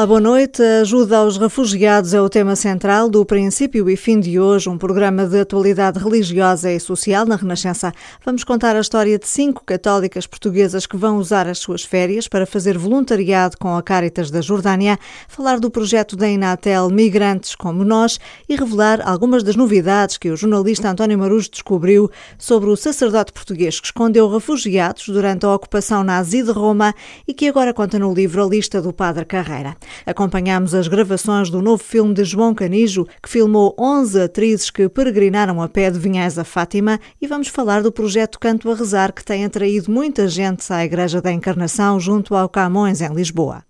Olá, boa noite. ajuda aos refugiados é o tema central do princípio e fim de hoje, um programa de atualidade religiosa e social na Renascença. Vamos contar a história de cinco católicas portuguesas que vão usar as suas férias para fazer voluntariado com a Caritas da Jordânia, falar do projeto da Inatel Migrantes como Nós e revelar algumas das novidades que o jornalista António Marujo descobriu sobre o sacerdote português que escondeu refugiados durante a ocupação nazi de Roma e que agora conta no livro A Lista do Padre Carreira. Acompanhámos as gravações do novo filme de João Canijo, que filmou 11 atrizes que peregrinaram a pé de Vinhais a Fátima, e vamos falar do projeto Canto a Rezar, que tem atraído muita gente à Igreja da Encarnação junto ao Camões, em Lisboa.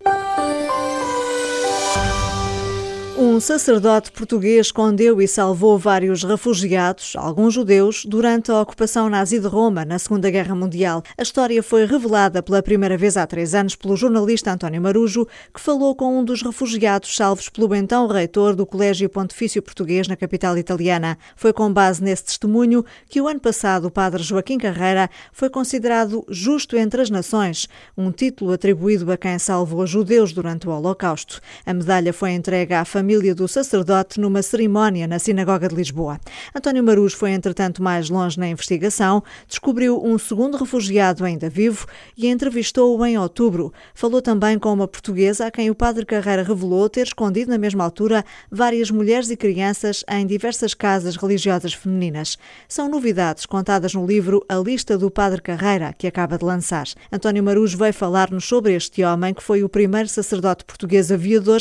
Um sacerdote português escondeu e salvou vários refugiados, alguns judeus, durante a ocupação nazi de Roma na Segunda Guerra Mundial. A história foi revelada pela primeira vez há três anos pelo jornalista António Marujo, que falou com um dos refugiados salvos pelo então reitor do Colégio Pontifício Português na capital italiana. Foi com base nesse testemunho que o ano passado o padre Joaquim Carreira foi considerado justo entre as nações, um título atribuído a quem salvou judeus durante o Holocausto. A medalha foi entregue à família do sacerdote numa cerimónia na Sinagoga de Lisboa. António Maruz foi, entretanto, mais longe na investigação, descobriu um segundo refugiado ainda vivo e entrevistou-o em outubro. Falou também com uma portuguesa a quem o padre Carreira revelou ter escondido na mesma altura várias mulheres e crianças em diversas casas religiosas femininas. São novidades contadas no livro A Lista do Padre Carreira, que acaba de lançar. António Maruz veio falar-nos sobre este homem que foi o primeiro sacerdote português aviador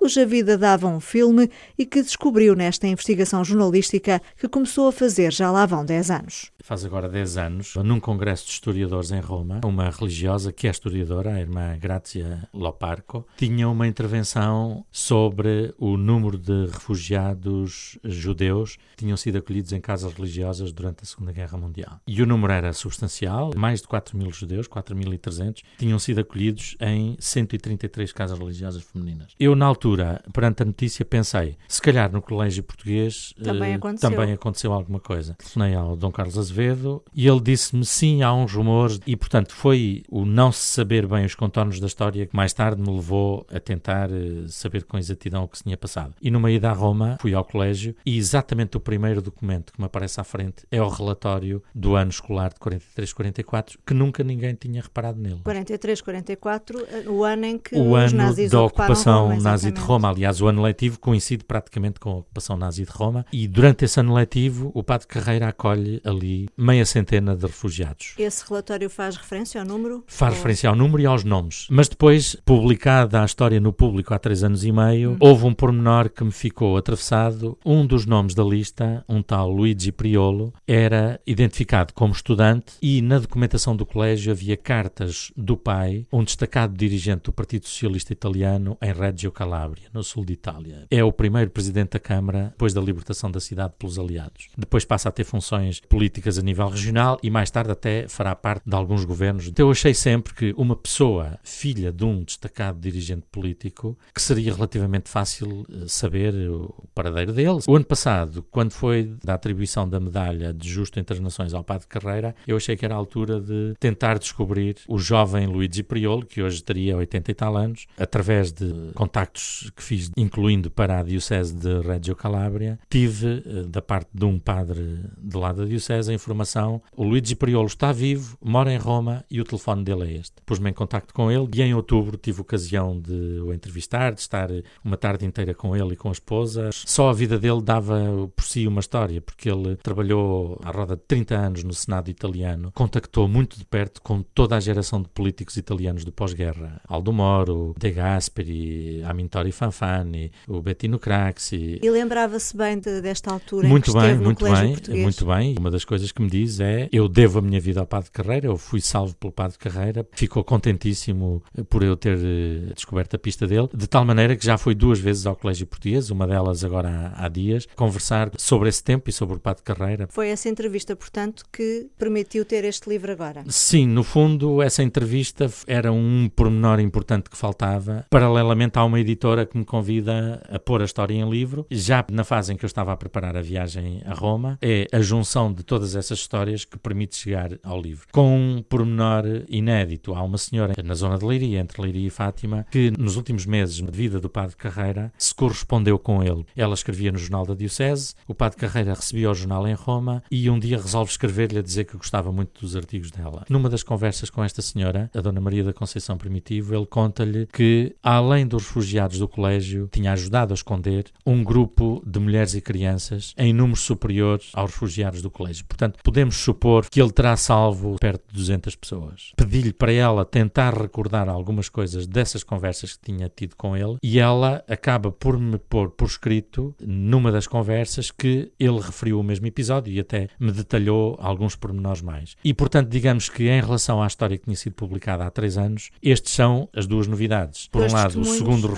cuja vida dava um filme e que descobriu nesta investigação jornalística que começou a fazer já lá vão 10 anos. Faz agora 10 anos, num congresso de historiadores em Roma, uma religiosa que é historiadora, a irmã Grazia Loparco, tinha uma intervenção sobre o número de refugiados judeus que tinham sido acolhidos em casas religiosas durante a Segunda Guerra Mundial. E o número era substancial, mais de 4 mil judeus, 4.300, tinham sido acolhidos em 133 casas religiosas femininas. Eu, na altura, altura, perante a notícia, pensei, se calhar no colégio português também, uh, aconteceu. também aconteceu alguma coisa. Telefonei ao Dom Carlos Azevedo e ele disse-me sim, há uns rumores e, portanto, foi o não se saber bem os contornos da história que mais tarde me levou a tentar uh, saber com exatidão o que se tinha passado. E numa ida a Roma, fui ao colégio e exatamente o primeiro documento que me aparece à frente é o relatório do ano escolar de 43-44, que nunca ninguém tinha reparado nele. 43-44, eh, o ano em que o os ano nazis da ocupação Roma, nazi de Roma. Aliás, o ano letivo coincide praticamente com a ocupação nazi de Roma e durante esse ano letivo o Padre Carreira acolhe ali meia centena de refugiados. Esse relatório faz referência ao número? Faz ou... referência ao número e aos nomes. Mas depois, publicada a história no público há três anos e meio, hum. houve um pormenor que me ficou atravessado. Um dos nomes da lista, um tal Luigi Priolo, era identificado como estudante e na documentação do colégio havia cartas do pai, um destacado dirigente do Partido Socialista Italiano em Reggio Calabria. Calábria, no sul de Itália. É o primeiro presidente da Câmara depois da libertação da cidade pelos aliados. Depois passa a ter funções políticas a nível regional e mais tarde até fará parte de alguns governos. Então eu achei sempre que uma pessoa, filha de um destacado dirigente político, que seria relativamente fácil eh, saber o paradeiro deles. O ano passado, quando foi da atribuição da medalha de Justo entre as Nações ao Padre Carreira, eu achei que era a altura de tentar descobrir o jovem Luigi Priolo, que hoje teria 80 e tal anos, através de contactos que fiz, incluindo para a Diocese de Reggio Calabria, tive, eh, da parte de um padre de lá da Diocese, a informação: o Luigi Priolo está vivo, mora em Roma e o telefone dele é este. Pus-me em contacto com ele e em outubro tive ocasião de o entrevistar, de estar uma tarde inteira com ele e com a esposa. Só a vida dele dava por si uma história, porque ele trabalhou à roda de 30 anos no Senado italiano, contactou muito de perto com toda a geração de políticos italianos do pós-guerra: Aldo Moro, De Gasperi, Amintore Vittorio Fanfani, o Bettino Craxi. E lembrava-se bem de, desta altura muito em que bem, muito bem, português. muito bem. Uma das coisas que me diz é: eu devo a minha vida ao Padre Carreira, eu fui salvo pelo Padre Carreira, ficou contentíssimo por eu ter uh, descoberto a pista dele, de tal maneira que já fui duas vezes ao Colégio Português, uma delas agora há, há dias, conversar sobre esse tempo e sobre o Padre Carreira. Foi essa entrevista, portanto, que permitiu ter este livro agora? Sim, no fundo, essa entrevista era um pormenor importante que faltava. Paralelamente, há uma editora editora que me convida a pôr a história em livro, já na fase em que eu estava a preparar a viagem a Roma, é a junção de todas essas histórias que permite chegar ao livro. Com um pormenor inédito, há uma senhora na zona de Leiria, entre Leiria e Fátima, que nos últimos meses de vida do Padre Carreira se correspondeu com ele. Ela escrevia no Jornal da Diocese, o Padre Carreira recebia o jornal em Roma e um dia resolve escrever-lhe a dizer que gostava muito dos artigos dela. Numa das conversas com esta senhora, a Dona Maria da Conceição Primitivo, ele conta-lhe que, além dos refugiados do colégio, tinha ajudado a esconder um grupo de mulheres e crianças em números superiores aos refugiados do colégio. Portanto, podemos supor que ele terá salvo perto de 200 pessoas. Pedi-lhe para ela tentar recordar algumas coisas dessas conversas que tinha tido com ele e ela acaba por me pôr por escrito, numa das conversas, que ele referiu o mesmo episódio e até me detalhou alguns pormenores mais. E, portanto, digamos que em relação à história que tinha sido publicada há três anos, estes são as duas novidades. Por um lado, o segundo é?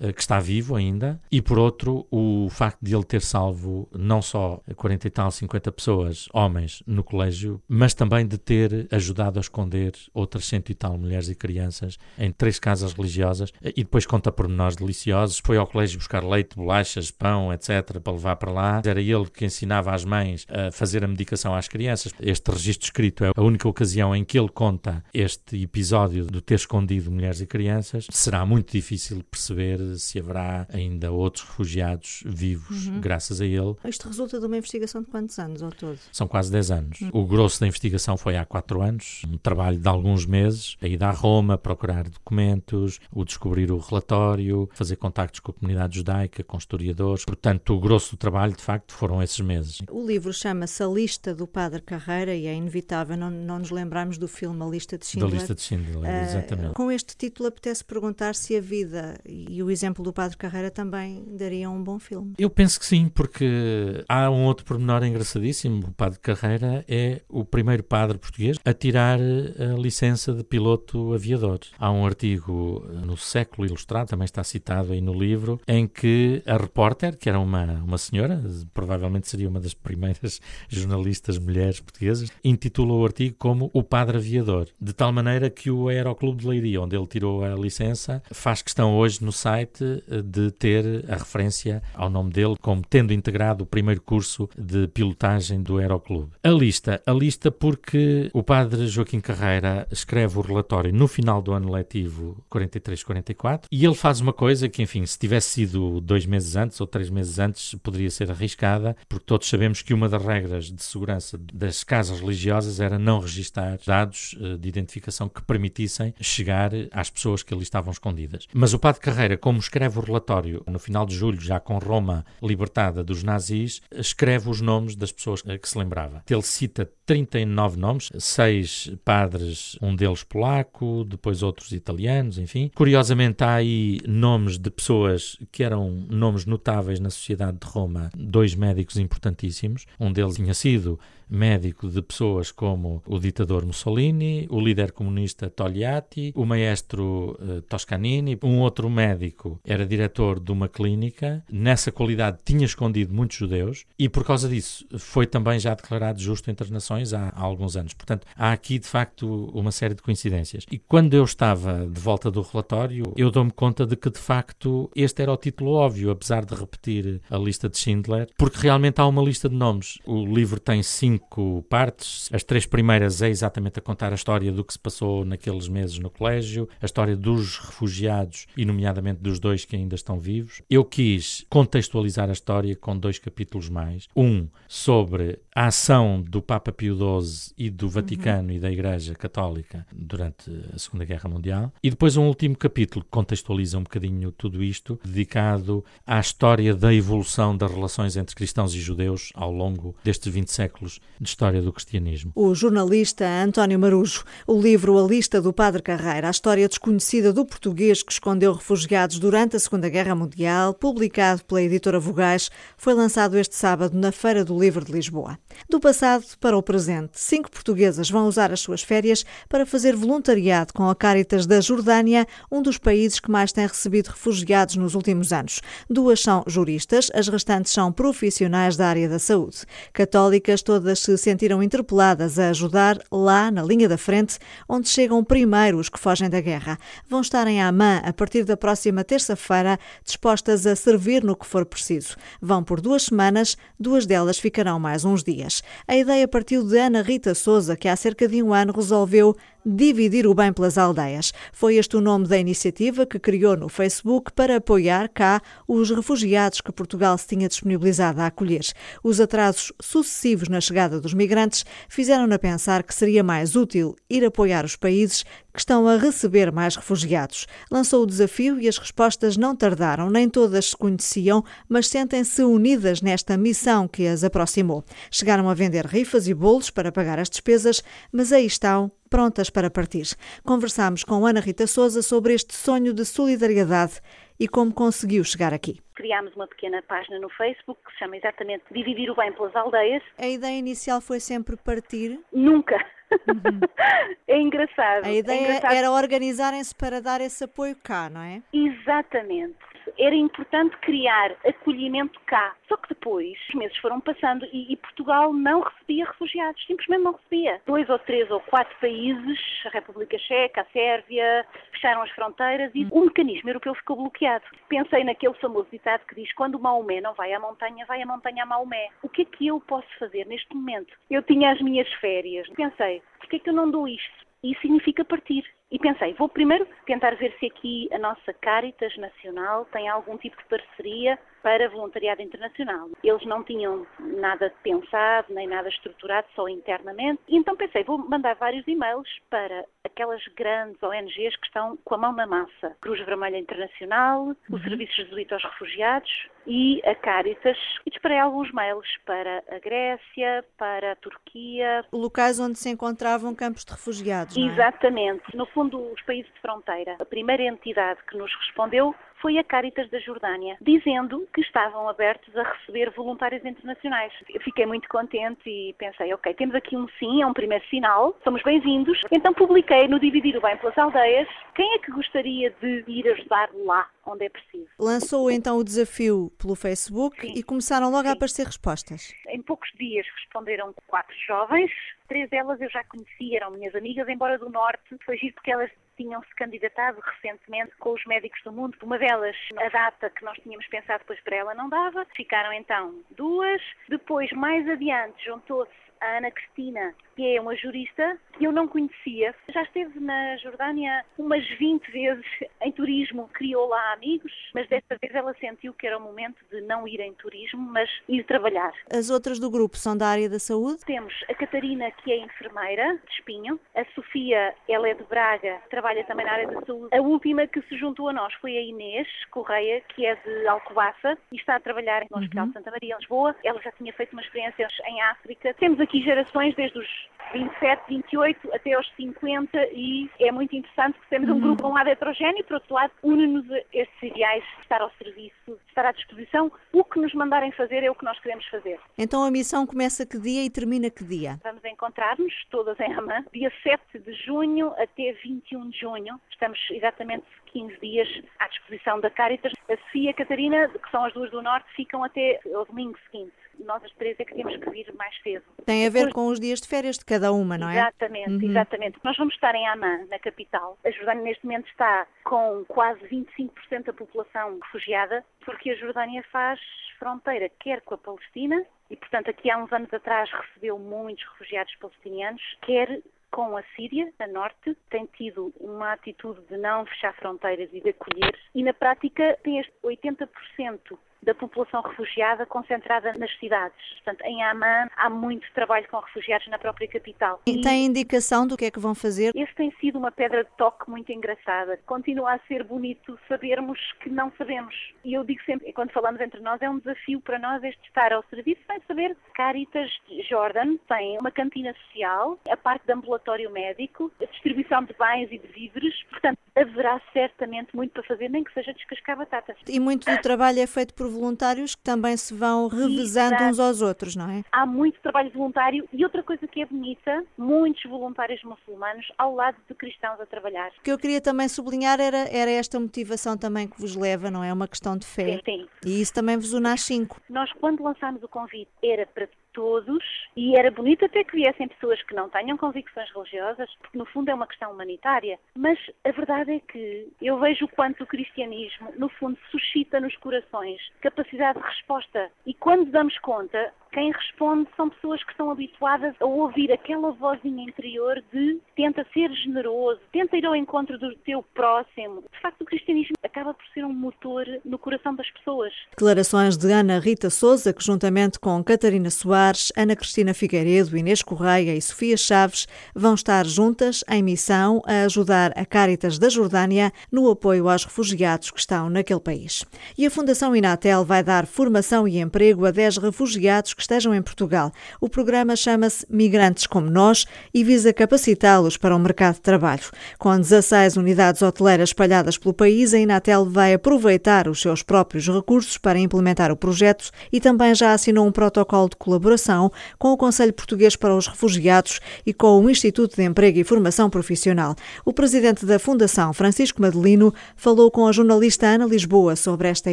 Eh, que está vivo ainda e, por outro, o facto de ele ter salvo não só 40 e tal, 50 pessoas, homens, no colégio, mas também de ter ajudado a esconder outras cento e tal mulheres e crianças em três casas religiosas e depois conta pormenores deliciosos. Foi ao colégio buscar leite, bolachas, pão, etc., para levar para lá. Era ele que ensinava às mães a fazer a medicação às crianças. Este registro escrito é a única ocasião em que ele conta este episódio do ter escondido mulheres e crianças. Será muito difícil perceber se haverá ainda outros refugiados vivos uhum. graças a ele. Isto resulta de uma investigação de quantos anos ao todo? São quase 10 anos. Uhum. O grosso da investigação foi há 4 anos, um trabalho de alguns meses, a ida a Roma, procurar documentos, o descobrir o relatório, fazer contactos com a comunidade judaica, com historiadores. Portanto, o grosso do trabalho, de facto, foram esses meses. O livro chama-se A Lista do Padre Carreira e é inevitável não, não nos lembrarmos do filme A Lista de Schindler. Da Lista de Schindler, uh, exatamente. Com este título apetece perguntar se a vida e o exemplo do Padre Carreira também dariam um bom filme. Eu penso que sim, porque há um outro pormenor engraçadíssimo. O Padre Carreira é o primeiro padre português a tirar a licença de piloto aviador. Há um artigo no Século Ilustrado, também está citado aí no livro, em que a repórter, que era uma, uma senhora, provavelmente seria uma das primeiras jornalistas mulheres portuguesas, intitula o artigo como O Padre Aviador, de tal maneira que o Aeroclube de Leiria, onde ele tirou a licença, faz questão hoje no site de ter a referência ao nome dele como tendo integrado o primeiro curso de pilotagem do Aeroclube. A lista, a lista porque o padre Joaquim Carreira escreve o relatório no final do ano letivo 43-44 e ele faz uma coisa que, enfim, se tivesse sido dois meses antes ou três meses antes, poderia ser arriscada, porque todos sabemos que uma das regras de segurança das casas religiosas era não registar dados eh, de identificação que permitissem chegar às pessoas que ali estavam escondidas. Mas o padre Carreira, como escreve o relatório no final de julho, já com Roma libertada dos nazis, escreve os nomes das pessoas que se lembrava. Ele cita 39 nomes, seis padres, um deles polaco, depois outros italianos, enfim. Curiosamente, há aí nomes de pessoas que eram nomes notáveis na sociedade de Roma, dois médicos importantíssimos. Um deles tinha sido médico de pessoas como o ditador Mussolini, o líder comunista Togliatti, o maestro uh, Toscanini, um outro médico era diretor de uma clínica, nessa qualidade tinha escondido muitos judeus e por causa disso foi também já declarado justo entre as nações há, há alguns anos. Portanto, há aqui de facto uma série de coincidências. E quando eu estava de volta do relatório, eu dou-me conta de que de facto este era o título óbvio, apesar de repetir a lista de Schindler, porque realmente há uma lista de nomes. O livro tem cinco partes. As três primeiras é exatamente a contar a história do que se passou naqueles meses no colégio, a história dos refugiados e, nomeadamente, dos dois que ainda estão vivos. Eu quis contextualizar a história com dois capítulos mais. Um sobre a ação do Papa Pio XII e do Vaticano uhum. e da Igreja Católica durante a Segunda Guerra Mundial. E depois um último capítulo que contextualiza um bocadinho tudo isto, dedicado à história da evolução das relações entre cristãos e judeus ao longo destes 20 séculos de história do cristianismo. O jornalista António Marujo, o livro A Lista do Padre Carreira, a história desconhecida do português que escondeu refugiados durante a Segunda Guerra Mundial, publicado pela editora Vogais, foi lançado este sábado na Feira do Livro de Lisboa. Do passado para o presente presente. Cinco portuguesas vão usar as suas férias para fazer voluntariado com a Caritas da Jordânia, um dos países que mais tem recebido refugiados nos últimos anos. Duas são juristas, as restantes são profissionais da área da saúde. Católicas, todas se sentiram interpeladas a ajudar lá na linha da frente, onde chegam primeiro os que fogem da guerra. Vão estar em Amã a partir da próxima terça-feira, dispostas a servir no que for preciso. Vão por duas semanas, duas delas ficarão mais uns dias. A ideia partiu de Ana Rita Souza, que há cerca de um ano resolveu dividir o bem pelas aldeias. Foi este o nome da iniciativa que criou no Facebook para apoiar cá os refugiados que Portugal se tinha disponibilizado a acolher. Os atrasos sucessivos na chegada dos migrantes fizeram-na pensar que seria mais útil ir apoiar os países que estão a receber mais refugiados. Lançou o desafio e as respostas não tardaram, nem todas se conheciam, mas sentem-se unidas nesta missão que as aproximou. Chegaram a vender rifas e bolos para pagar as despesas, mas aí estão prontas para partir. Conversámos com Ana Rita Souza sobre este sonho de solidariedade e como conseguiu chegar aqui. Criámos uma pequena página no Facebook que se chama exatamente Dividir o Bem pelas Aldeias. A ideia inicial foi sempre partir? Nunca. Uhum. é engraçado. A ideia é engraçado. era organizarem-se para dar esse apoio cá, não é? Exatamente era importante criar acolhimento cá. Só que depois os meses foram passando e, e, Portugal não recebia refugiados, simplesmente não recebia. Dois ou três ou quatro países, a República Checa, a Sérvia, fecharam as fronteiras e o mecanismo europeu ficou bloqueado. Pensei naquele famoso ditado que diz: quando Maomé não vai à montanha, vai à montanha a Maomé. O que é que eu posso fazer neste momento? Eu tinha as minhas férias. Pensei, por que é que eu não dou isto? Isso significa partir. E pensei, vou primeiro tentar ver se aqui a nossa Caritas Nacional tem algum tipo de parceria para voluntariado internacional. Eles não tinham nada pensado, nem nada estruturado, só internamente. E então pensei, vou mandar vários e-mails para aquelas grandes ONGs que estão com a mão na massa. Cruz Vermelha Internacional, uhum. o Serviço Jesuíta aos Refugiados e a Caritas. E disparei alguns mails para a Grécia, para a Turquia. Locais onde se encontravam campos de refugiados, é? Exatamente. No fundo, os países de fronteira. A primeira entidade que nos respondeu foi a Caritas da Jordânia, dizendo que estavam abertos a receber voluntários internacionais. Eu fiquei muito contente e pensei, ok, temos aqui um sim, é um primeiro sinal, somos bem-vindos. Então publiquei no Dividir o Bem pelas Aldeias, quem é que gostaria de ir ajudar lá onde é preciso? Lançou então o desafio pelo Facebook sim. e começaram logo sim. a aparecer respostas. Em poucos dias responderam quatro jovens, três delas eu já conhecia, eram minhas amigas, embora do Norte, foi giro porque elas tinham-se candidatado recentemente com os médicos do mundo. Uma delas, a data que nós tínhamos pensado depois para ela não dava. Ficaram então duas. Depois, mais adiante, juntou-se a Ana Cristina, que é uma jurista que eu não conhecia. Já esteve na Jordânia umas 20 vezes em turismo, criou lá amigos, mas desta vez ela sentiu que era o momento de não ir em turismo, mas ir trabalhar. As outras do grupo são da área da saúde? Temos a Catarina, que é enfermeira de Espinho, a Sofia, ela é de Braga, trabalha também na área da saúde. A última que se juntou a nós foi a Inês Correia, que é de Alcobaça e está a trabalhar no Hospital uhum. de Santa Maria, em Lisboa. Ela já tinha feito uma experiência em África. Temos aqui gerações desde os 27, 28 até aos 50 e é muito interessante porque temos um uhum. grupo, de um lado heterogéneo, por outro lado une-nos estes ideais de estar ao serviço, estar à disposição. O que nos mandarem fazer é o que nós queremos fazer. Então a missão começa que dia e termina que dia? Vamos encontrar-nos todas em Amã, dia 7 de junho até 21 de junho. Estamos exatamente 15 dias à disposição da Caritas. A Sofia e a Catarina, que são as duas do Norte, ficam até o domingo seguinte nós as três é que temos que vir mais cedo. Tem a ver Depois, com os dias de férias de cada uma, não é? Exatamente, uhum. exatamente. Nós vamos estar em Amman, na capital. A Jordânia neste momento está com quase 25% da população refugiada, porque a Jordânia faz fronteira quer com a Palestina, e portanto aqui há uns anos atrás recebeu muitos refugiados palestinianos, quer com a Síria, a norte, tem tido uma atitude de não fechar fronteiras e de acolher, e na prática tem este 80% da população refugiada concentrada nas cidades. Portanto, em Amman há muito trabalho com refugiados na própria capital. E, e tem indicação do que é que vão fazer? Esse tem sido uma pedra de toque muito engraçada. Continua a ser bonito sabermos que não sabemos. E eu digo sempre, quando falamos entre nós, é um desafio para nós este estar ao serviço sem saber. Caritas Jordan tem uma cantina social, a parte de ambulatório médico, a distribuição de bens e de víveres. Portanto, haverá certamente muito para fazer, nem que seja descascar batatas. E muito do trabalho é feito por por voluntários que também se vão revezando Exato. uns aos outros, não é? Há muito trabalho voluntário e outra coisa que é bonita, muitos voluntários muçulmanos ao lado de cristãos a trabalhar. O que eu queria também sublinhar era, era esta motivação também que vos leva, não é? Uma questão de fé. Sim, sim. E isso também vos une às cinco. Nós, quando lançámos o convite, era para todos e era bonito até que viessem pessoas que não tenham convicções religiosas, porque no fundo é uma questão humanitária. Mas a verdade é que eu vejo o quanto o cristianismo, no fundo, suscita nos corações capacidade de resposta. E quando damos conta, quem responde são pessoas que estão habituadas a ouvir aquela vozinha interior de tenta ser generoso, tenta ir ao encontro do teu próximo. De facto, o cristianismo acaba por ser um motor no coração das pessoas. Declarações de Ana Rita Souza, que juntamente com Catarina Soares, Ana Cristina Figueiredo, Inês Correia e Sofia Chaves vão estar juntas em missão a ajudar a Caritas da Jordânia no apoio aos refugiados que estão naquele país. E a Fundação Inatel vai dar formação e emprego a 10 refugiados que estejam em Portugal. O programa chama-se Migrantes como Nós e visa capacitá-los para o mercado de trabalho. Com 16 unidades hoteleiras espalhadas pelo país, a Inatel vai aproveitar os seus próprios recursos para implementar o projeto e também já assinou um protocolo de colaboração com o Conselho Português para os Refugiados e com o Instituto de Emprego e Formação Profissional. O presidente da Fundação, Francisco Madelino, falou com a jornalista Ana Lisboa sobre esta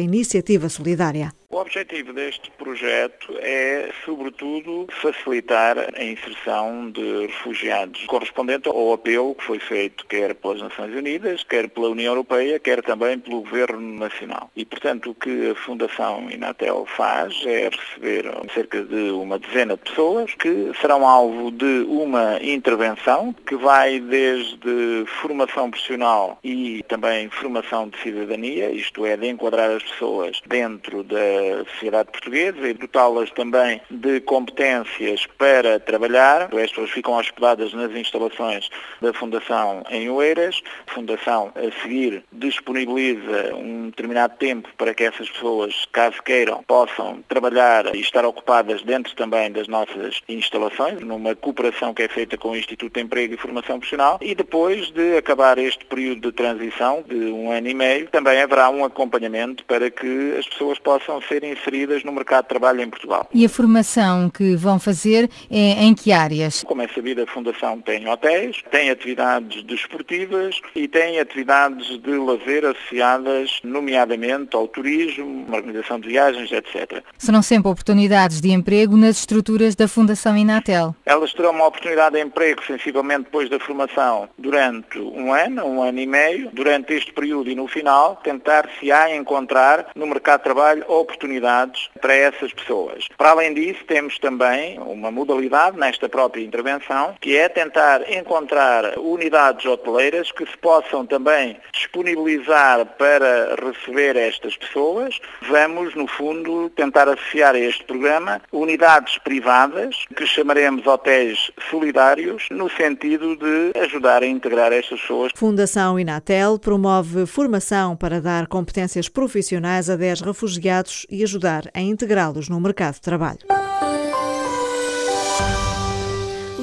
iniciativa solidária. O objetivo deste projeto é, sobretudo, facilitar a inserção de refugiados, correspondente ao apelo que foi feito quer pelas Nações Unidas, quer pela União Europeia, quer também pelo Governo Nacional. E, portanto, o que a Fundação Inatel faz é receber cerca de uma dezena de pessoas que serão alvo de uma intervenção que vai desde formação profissional e também formação de cidadania, isto é, de enquadrar as pessoas dentro da sociedade portuguesa e dotá-las também de competências para trabalhar. As pessoas ficam hospedadas nas instalações da Fundação em Oeiras. A Fundação, a seguir, disponibiliza um determinado tempo para que essas pessoas, caso queiram, possam trabalhar e estar ocupadas dentro também das nossas instalações, numa cooperação que é feita com o Instituto de Emprego e Formação Profissional. E depois de acabar este período de transição, de um ano e meio, também haverá um acompanhamento para que as pessoas possam serem inseridas no mercado de trabalho em Portugal. E a formação que vão fazer é em que áreas? Como é sabido, a Fundação tem hotéis, tem atividades desportivas e tem atividades de lazer associadas, nomeadamente ao turismo, organização de viagens, etc. Serão sempre oportunidades de emprego nas estruturas da Fundação Inatel? Elas terão uma oportunidade de emprego, sensivelmente depois da formação, durante um ano, um ano e meio. Durante este período e no final, tentar-se-á encontrar no mercado de trabalho oportunidades para essas pessoas. Para além disso, temos também uma modalidade nesta própria intervenção, que é tentar encontrar unidades hoteleiras que se possam também disponibilizar para receber estas pessoas. Vamos, no fundo, tentar associar a este programa unidades privadas, que chamaremos hotéis solidários, no sentido de ajudar a integrar estas pessoas. Fundação Inatel promove formação para dar competências profissionais a 10 refugiados e ajudar a integrá-los no mercado de trabalho.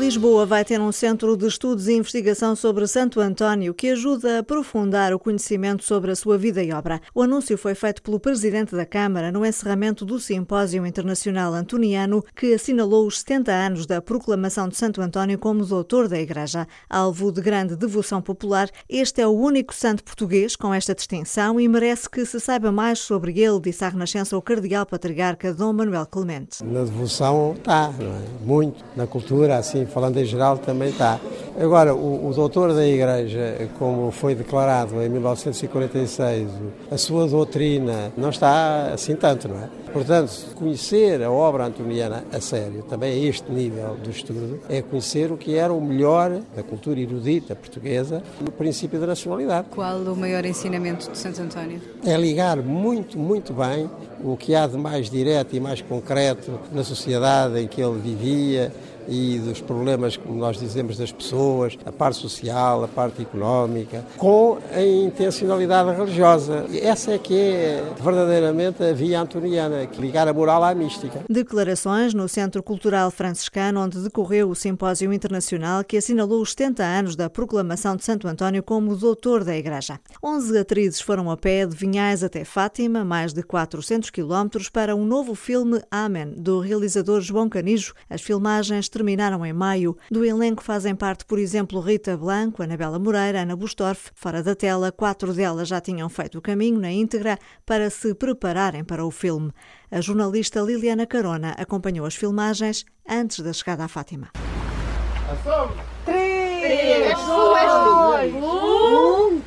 Lisboa vai ter um centro de estudos e investigação sobre Santo António que ajuda a aprofundar o conhecimento sobre a sua vida e obra. O anúncio foi feito pelo Presidente da Câmara no encerramento do Simpósio Internacional Antoniano, que assinalou os 70 anos da proclamação de Santo António como doutor da Igreja. Alvo de grande devoção popular, este é o único santo português com esta distinção e merece que se saiba mais sobre ele, disse à Renascença o Cardeal Patriarca Dom Manuel Clemente. Na devoção está, é? muito. Na cultura, assim, falando em geral, também está. Agora, o, o doutor da Igreja, como foi declarado em 1946, a sua doutrina não está assim tanto, não é? Portanto, conhecer a obra antoniana a sério, também a este nível do estudo, é conhecer o que era o melhor da cultura erudita portuguesa no princípio da nacionalidade. Qual o maior ensinamento de Santo António? É ligar muito, muito bem o que há de mais direto e mais concreto na sociedade em que ele vivia, e dos problemas, como nós dizemos, das pessoas, a parte social, a parte económica, com a intencionalidade religiosa. Essa é que é verdadeiramente a via antoniana, que ligar a moral à mística. Declarações no Centro Cultural Franciscano, onde decorreu o simpósio internacional que assinalou os 70 anos da proclamação de Santo António como doutor da Igreja. 11 atrizes foram a pé de Vinhais até Fátima, mais de 400 quilómetros, para um novo filme Amen, do realizador João Canijo. As filmagens terminaram em maio. Do elenco fazem parte, por exemplo, Rita Blanco, Anabela Moreira, Ana Bustorff. Fora da tela, quatro delas já tinham feito o caminho na íntegra para se prepararem para o filme. A jornalista Liliana Carona acompanhou as filmagens antes da chegada à Fátima. Ação! Três, dois, um...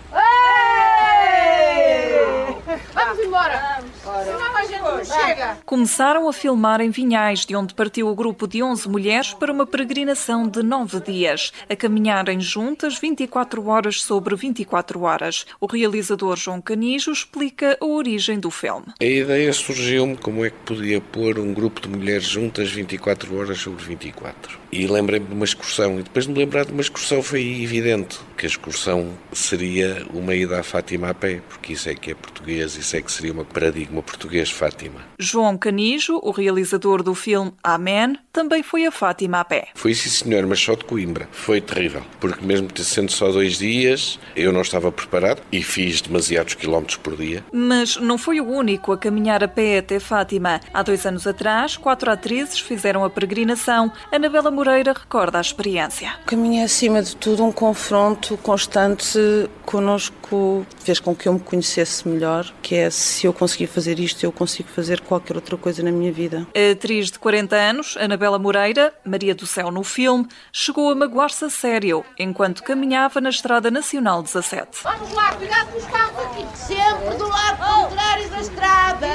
Vamos embora! Senão a gente não chega! Começaram a filmar em Vinhais, de onde partiu o grupo de 11 mulheres para uma peregrinação de 9 dias, a caminharem juntas 24 horas sobre 24 horas. O realizador João Canijo explica a origem do filme. A ideia surgiu-me como é que podia pôr um grupo de mulheres juntas 24 horas sobre 24. E lembrei-me de uma excursão, e depois de me lembrar de uma excursão foi evidente que a excursão seria uma ida à Fátima a pé, porque isso é que é português, isso é que seria um paradigma português Fátima. João Canijo, o realizador do filme Amen, também foi a Fátima a pé. Foi sim senhor, mas só de Coimbra. Foi terrível, porque mesmo sendo só dois dias, eu não estava preparado e fiz demasiados quilómetros por dia. Mas não foi o único a caminhar a pé até Fátima. Há dois anos atrás, quatro atrizes fizeram a peregrinação. Anabela Moreira recorda a experiência. O caminho é, acima de tudo, um confronto constante connosco, fez com que eu me conhecesse melhor, que é se eu conseguir fazer isto, eu consigo fazer qualquer outra coisa na minha vida. A atriz de 40 anos, Anabela Moreira, Maria do Céu no filme, chegou a magoar-se a sério enquanto caminhava na Estrada Nacional 17. Vamos lá, cuidado com os carros aqui! Sempre do lado contrário da estrada!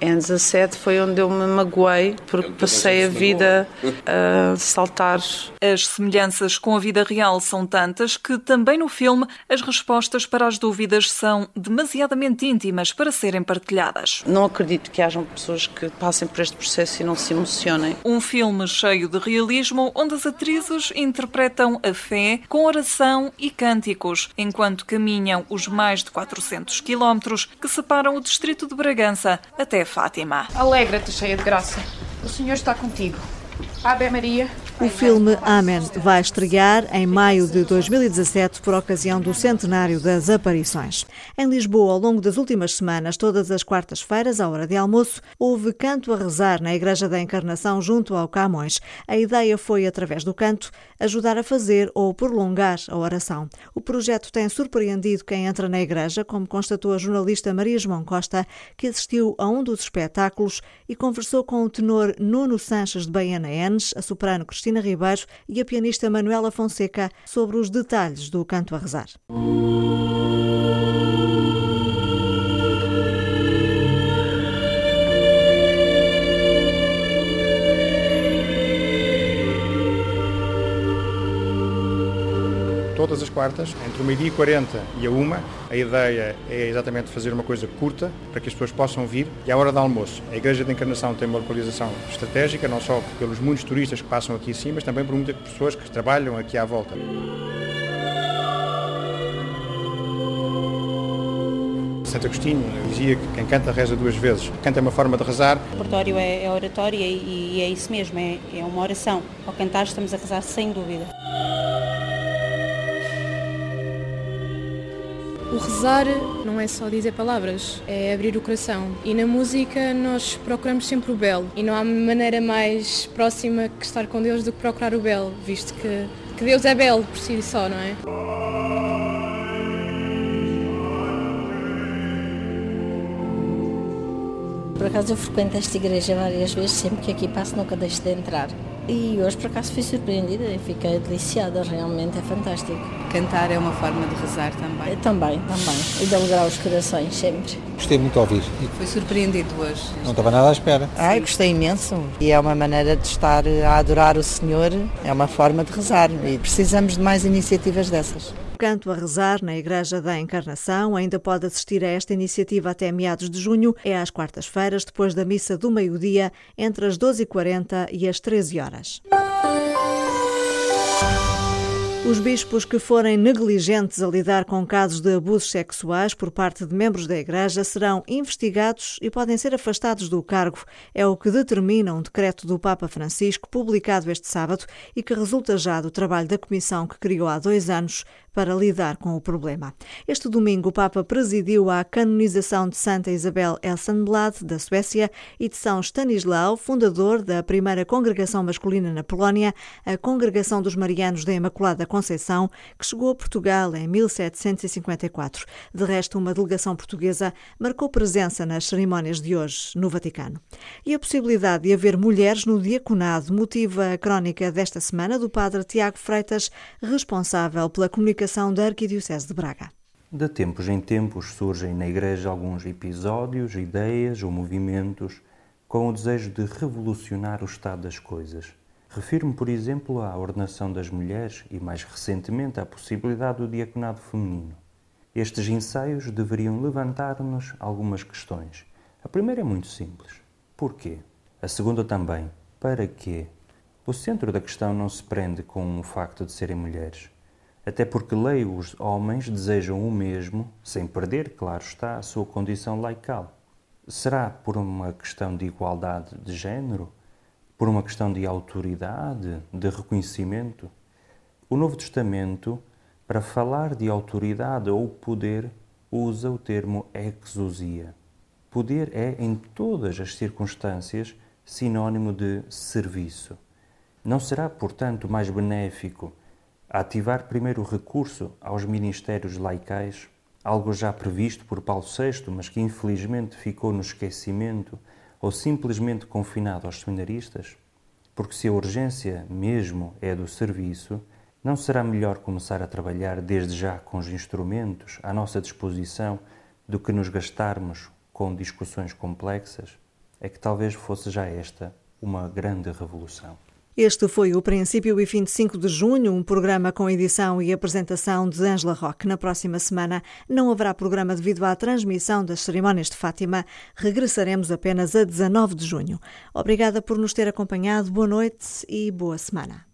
Em 17 foi onde eu me magoei, porque passei a vida a saltar. As semelhanças com a vida real são tantas que também no filme as respostas para as dúvidas são demasiadamente íntimas para serem partilhadas. Não acredito que hajam pessoas que passem por este processo e não se emocionem. Um filme cheio de realismo onde as atrizes interpretam a fé com oração e cânticos, enquanto caminham os mais de 400 quilómetros que separam o distrito de Bragança até Fátima. Alegra-te, cheia de graça. O Senhor está contigo. Ave Maria. O filme Amen vai estrear em maio de 2017 por ocasião do centenário das aparições. Em Lisboa, ao longo das últimas semanas, todas as quartas-feiras, à hora de almoço, houve canto a rezar na Igreja da Encarnação junto ao Camões. A ideia foi, através do canto, ajudar a fazer ou prolongar a oração. O projeto tem surpreendido quem entra na igreja, como constatou a jornalista Maria João Costa, que assistiu a um dos espetáculos e conversou com o tenor Nuno Sanches de Baiana Enes, a soprano Cristina Cristina Ribeiro e a pianista Manuela Fonseca sobre os detalhes do canto a rezar. Todas as quartas, entre o meio-dia e 40 e a uma. A ideia é exatamente fazer uma coisa curta para que as pessoas possam vir e à hora do almoço. A Igreja da Encarnação tem uma localização estratégica, não só pelos muitos turistas que passam aqui acima, mas também por muitas pessoas que trabalham aqui à volta. Santo Agostinho dizia que quem canta reza duas vezes. Canta é uma forma de rezar. O repertório é, é e, e é isso mesmo, é, é uma oração. Ao cantar estamos a rezar sem dúvida. O rezar não é só dizer palavras, é abrir o coração. E na música nós procuramos sempre o belo. E não há maneira mais próxima que estar com Deus do que procurar o belo, visto que, que Deus é belo por si só, não é? Por acaso eu frequento esta igreja várias vezes, sempre que aqui passo nunca deixo de entrar. E hoje por acaso fui surpreendida e fiquei deliciada, realmente é fantástico. Cantar é uma forma de rezar também. É, também, também. E de alegrar os corações, sempre. Gostei muito de ouvir. Foi surpreendido hoje. Não estava nada à espera. Ai, gostei imenso. E é uma maneira de estar a adorar o Senhor, é uma forma de rezar. E precisamos de mais iniciativas dessas. Canto a rezar na Igreja da Encarnação. Ainda pode assistir a esta iniciativa até meados de junho. É às quartas-feiras, depois da missa do meio-dia, entre as 12h40 e as 13 horas. Os bispos que forem negligentes a lidar com casos de abusos sexuais por parte de membros da Igreja serão investigados e podem ser afastados do cargo. É o que determina um decreto do Papa Francisco, publicado este sábado e que resulta já do trabalho da comissão que criou há dois anos para lidar com o problema. Este domingo, o Papa presidiu a canonização de Santa Isabel Elsenblad, da Suécia, e de São Stanislau, fundador da primeira congregação masculina na Polónia, a Congregação dos Marianos da Imaculada Conceição, que chegou a Portugal em 1754. De resto, uma delegação portuguesa marcou presença nas cerimónias de hoje no Vaticano. E a possibilidade de haver mulheres no diaconado motiva a crónica desta semana do padre Tiago Freitas, responsável pela comunicação da Arquidiocese de Braga. De tempos em tempos surgem na Igreja alguns episódios, ideias ou movimentos com o desejo de revolucionar o estado das coisas. Refiro-me, por exemplo, à ordenação das mulheres e, mais recentemente, à possibilidade do diaconado feminino. Estes ensaios deveriam levantar-nos algumas questões. A primeira é muito simples: porquê? A segunda também: para quê? O centro da questão não se prende com o facto de serem mulheres. Até porque leio os homens desejam o mesmo, sem perder, claro está, a sua condição laical. Será por uma questão de igualdade de género? Por uma questão de autoridade, de reconhecimento. O Novo Testamento, para falar de autoridade ou poder, usa o termo exousia. Poder é, em todas as circunstâncias, sinônimo de serviço. Não será, portanto, mais benéfico ativar primeiro o recurso aos ministérios laicais, algo já previsto por Paulo VI, mas que infelizmente ficou no esquecimento ou simplesmente confinado aos seminaristas? Porque se a urgência mesmo é do serviço, não será melhor começar a trabalhar desde já com os instrumentos à nossa disposição do que nos gastarmos com discussões complexas? É que talvez fosse já esta uma grande revolução. Este foi o princípio e fim de 5 de junho, um programa com edição e apresentação de Angela Roque. Na próxima semana não haverá programa devido à transmissão das cerimónias de Fátima. Regressaremos apenas a 19 de junho. Obrigada por nos ter acompanhado. Boa noite e boa semana.